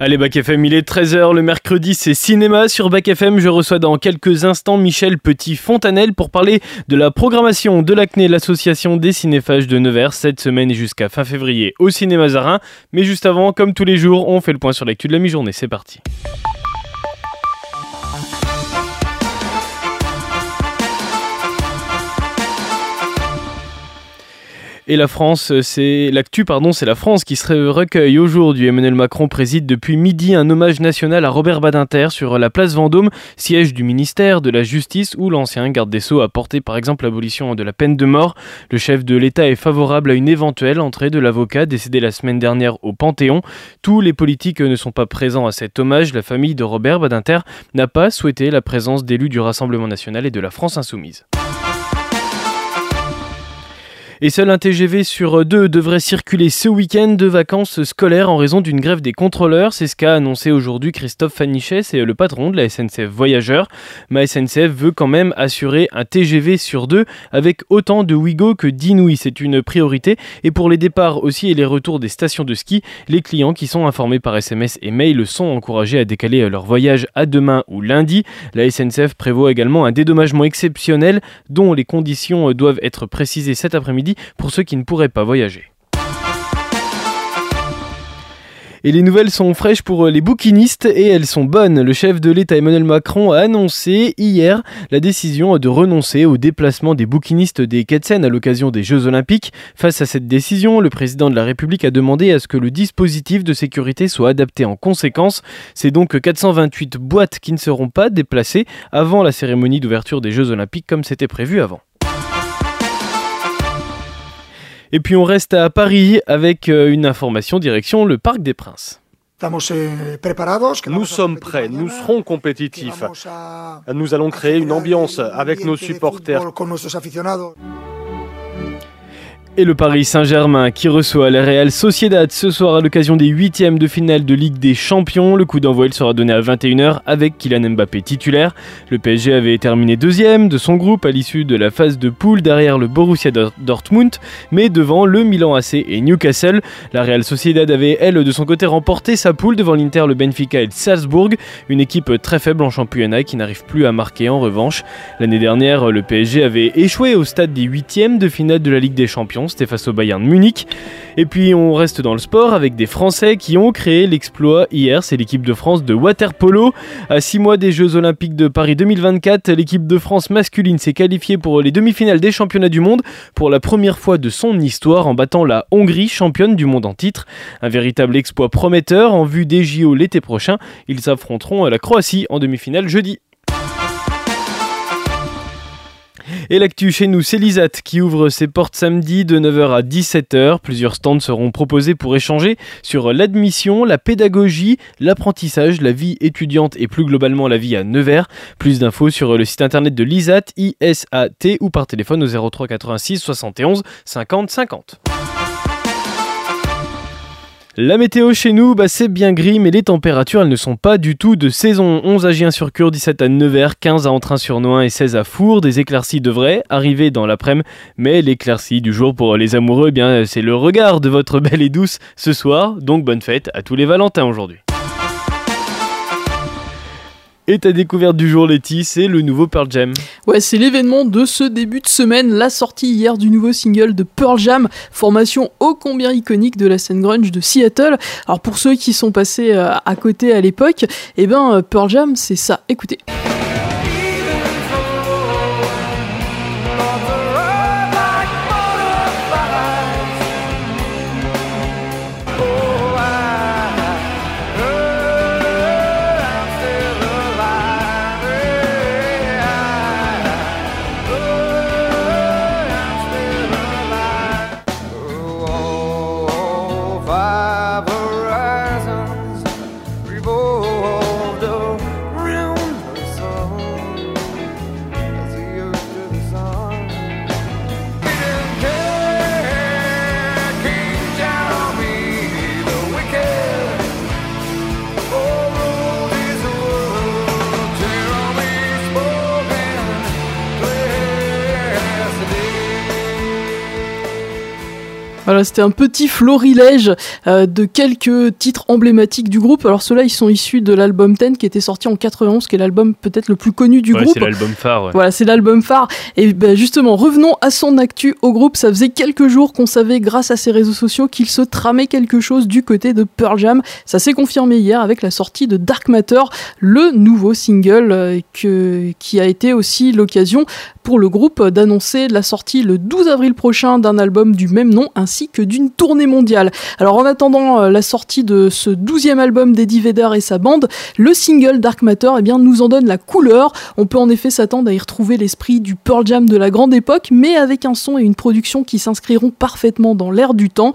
Allez, Bac FM, il est 13h le mercredi, c'est cinéma sur Bac FM. Je reçois dans quelques instants Michel Petit-Fontanel pour parler de la programmation de l'ACNE, l'association des cinéphages de Nevers, cette semaine et jusqu'à fin février au cinéma Zarin. Mais juste avant, comme tous les jours, on fait le point sur l'actu de la mi-journée. C'est parti. Et la France, c'est l'actu, pardon, c'est la France qui se recueille aujourd'hui. Emmanuel Macron préside depuis midi un hommage national à Robert Badinter sur la place Vendôme, siège du ministère de la Justice, où l'ancien garde des Sceaux a porté par exemple l'abolition de la peine de mort. Le chef de l'État est favorable à une éventuelle entrée de l'avocat décédé la semaine dernière au Panthéon. Tous les politiques ne sont pas présents à cet hommage. La famille de Robert Badinter n'a pas souhaité la présence d'élus du Rassemblement national et de la France insoumise. Et seul un TGV sur deux devrait circuler ce week-end de vacances scolaires en raison d'une grève des contrôleurs. C'est ce qu'a annoncé aujourd'hui Christophe Fanichet, c'est le patron de la SNCF Voyageurs. Ma SNCF veut quand même assurer un TGV sur deux avec autant de Wigo que d'Inouï. C'est une priorité. Et pour les départs aussi et les retours des stations de ski, les clients qui sont informés par SMS et mail sont encouragés à décaler leur voyage à demain ou lundi. La SNCF prévoit également un dédommagement exceptionnel dont les conditions doivent être précisées cet après-midi pour ceux qui ne pourraient pas voyager. Et les nouvelles sont fraîches pour les bouquinistes et elles sont bonnes. Le chef de l'État Emmanuel Macron a annoncé hier la décision de renoncer au déplacement des bouquinistes des Ketsen à l'occasion des Jeux Olympiques. Face à cette décision, le président de la République a demandé à ce que le dispositif de sécurité soit adapté en conséquence. C'est donc 428 boîtes qui ne seront pas déplacées avant la cérémonie d'ouverture des Jeux Olympiques comme c'était prévu avant. Et puis on reste à Paris avec euh, une information direction le Parc des Princes. Nous sommes prêts, nous serons compétitifs. Nous allons créer une ambiance avec nos supporters et le Paris Saint-Germain qui reçoit la Real Sociedad ce soir à l'occasion des huitièmes de finale de Ligue des Champions. Le coup d'envoi sera donné à 21h avec Kylian Mbappé titulaire. Le PSG avait terminé deuxième de son groupe à l'issue de la phase de poule derrière le Borussia Dortmund, mais devant le Milan AC et Newcastle. La Real Sociedad avait elle de son côté remporté sa poule devant l'Inter, le Benfica et le Salzbourg, une équipe très faible en championnat qui n'arrive plus à marquer en revanche. L'année dernière, le PSG avait échoué au stade des huitièmes de finale de la Ligue des Champions face au Bayern Munich. Et puis on reste dans le sport avec des Français qui ont créé l'exploit hier, c'est l'équipe de France de waterpolo. À 6 mois des Jeux Olympiques de Paris 2024, l'équipe de France masculine s'est qualifiée pour les demi-finales des championnats du monde pour la première fois de son histoire en battant la Hongrie, championne du monde en titre. Un véritable exploit prometteur en vue des JO l'été prochain. Ils affronteront la Croatie en demi-finale jeudi. Et l'actu chez nous, c'est Lisat qui ouvre ses portes samedi de 9h à 17h. Plusieurs stands seront proposés pour échanger sur l'admission, la pédagogie, l'apprentissage, la vie étudiante et plus globalement la vie à Nevers. Plus d'infos sur le site internet de Lisat, ISAT ou par téléphone au 03 86 71 50 50. La météo chez nous, bah c'est bien gris, mais les températures, elles ne sont pas du tout de saison. 11 à Gien-sur-Cure, 17 à Nevers, 15 à Entrain-sur-Noin et 16 à Four. Des éclaircies devraient arriver dans l'après-midi, mais l'éclaircie du jour pour les amoureux, eh bien c'est le regard de votre belle et douce ce soir. Donc bonne fête à tous les Valentins aujourd'hui. Et ta découverte du jour, Letty, c'est le nouveau Pearl Jam. Ouais, c'est l'événement de ce début de semaine, la sortie hier du nouveau single de Pearl Jam, formation ô combien iconique de la scène grunge de Seattle. Alors pour ceux qui sont passés euh, à côté à l'époque, eh ben euh, Pearl Jam, c'est ça. Écoutez. Voilà, c'était un petit florilège euh, de quelques titres emblématiques du groupe. Alors ceux-là, ils sont issus de l'album 10 qui était sorti en 91, qui est l'album peut-être le plus connu du groupe. C'est l'album phare. Voilà, c'est l'album phare. Et ben, justement, revenons à son actu au groupe. Ça faisait quelques jours qu'on savait, grâce à ses réseaux sociaux, qu'il se tramait quelque chose du côté de Pearl Jam. Ça s'est confirmé hier avec la sortie de Dark Matter, le nouveau single euh, que, qui a été aussi l'occasion pour le groupe d'annoncer la sortie le 12 avril prochain d'un album du même nom ainsi que d'une tournée mondiale. Alors en attendant euh, la sortie de ce douzième album d'Eddie Vedder et sa bande, le single Dark Matter eh bien, nous en donne la couleur. On peut en effet s'attendre à y retrouver l'esprit du Pearl Jam de la grande époque, mais avec un son et une production qui s'inscriront parfaitement dans l'air du temps.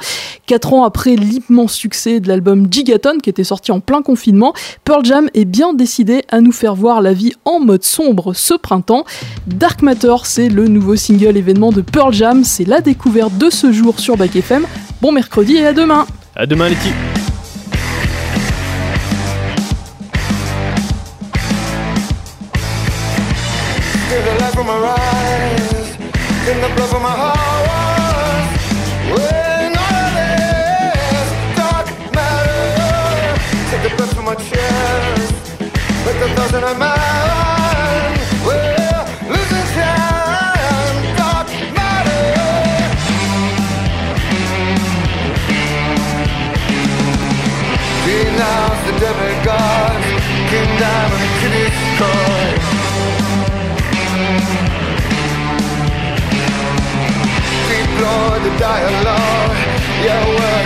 Quatre ans après l'immense succès de l'album Gigaton qui était sorti en plein confinement, Pearl Jam est bien décidé à nous faire voir la vie en mode sombre ce printemps. Dark Matter c'est le nouveau single événement de Pearl Jam. C'est la découverte de ce jour sur FM. Bon mercredi et à demain. À demain, Letty. demigods the dialogue. Yeah, well.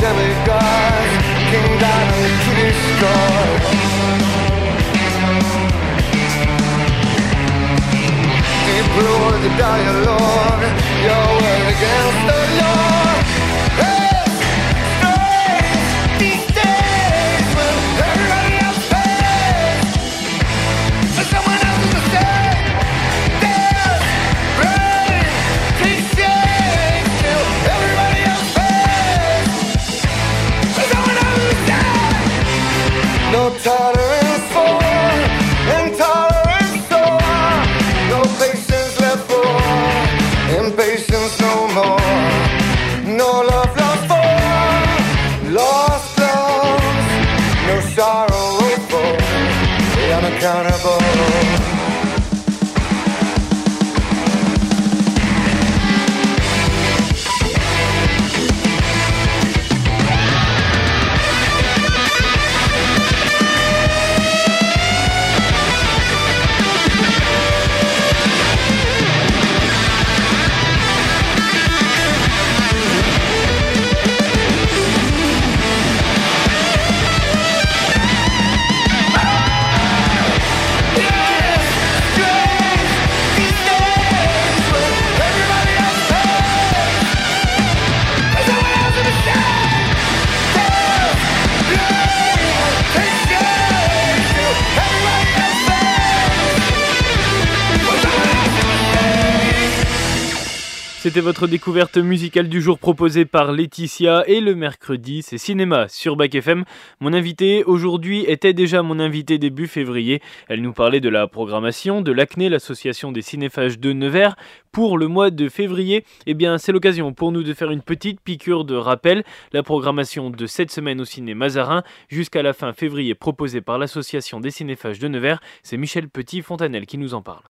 demigod King Diamond, Kitty Score Deep blue, the dialogue Your word against the law. C'était votre découverte musicale du jour proposée par Laetitia et le mercredi, c'est cinéma sur Bac FM. Mon invité aujourd'hui était déjà mon invité début février. Elle nous parlait de la programmation de l'ACNE, l'association des cinéphages de Nevers, pour le mois de février. Eh bien, c'est l'occasion pour nous de faire une petite piqûre de rappel. La programmation de cette semaine au ciné Mazarin jusqu'à la fin février proposée par l'association des cinéphages de Nevers, c'est Michel Petit-Fontanel qui nous en parle.